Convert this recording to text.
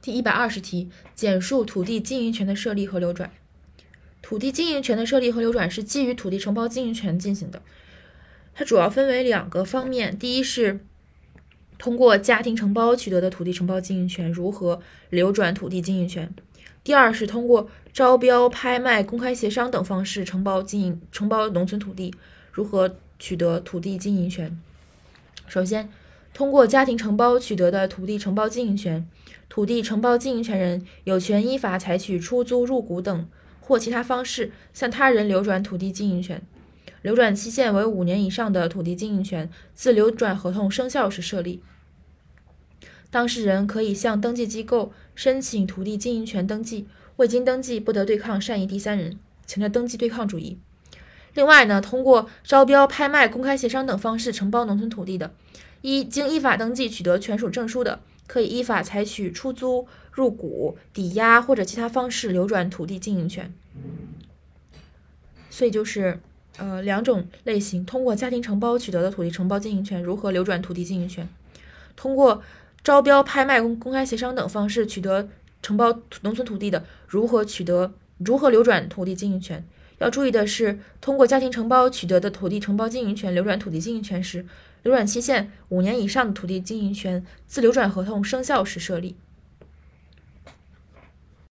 第一百二十题，简述土地经营权的设立和流转。土地经营权的设立和流转是基于土地承包经营权进行的，它主要分为两个方面：第一是通过家庭承包取得的土地承包经营权如何流转土地经营权；第二是通过招标、拍卖、公开协商等方式承包经营承包农村土地如何取得土地经营权。首先，通过家庭承包取得的土地承包经营权，土地承包经营权人有权依法采取出租、入股等或其他方式向他人流转土地经营权，流转期限为五年以上的土地经营权，自流转合同生效时设立。当事人可以向登记机构申请土地经营权登记，未经登记不得对抗善意第三人，强调登记对抗主义。另外呢，通过招标、拍卖、公开协商等方式承包农村土地的，一经依法登记取得权属证书的，可以依法采取出租、入股、抵押或者其他方式流转土地经营权。所以就是呃两种类型：通过家庭承包取得的土地承包经营权如何流转土地经营权；通过招标、拍卖、公公开协商等方式取得承包农村土地的，如何取得如何流转土地经营权。要注意的是，通过家庭承包取得的土地承包经营权流转土地经营权时，流转期限五年以上的土地经营权自流转合同生效时设立。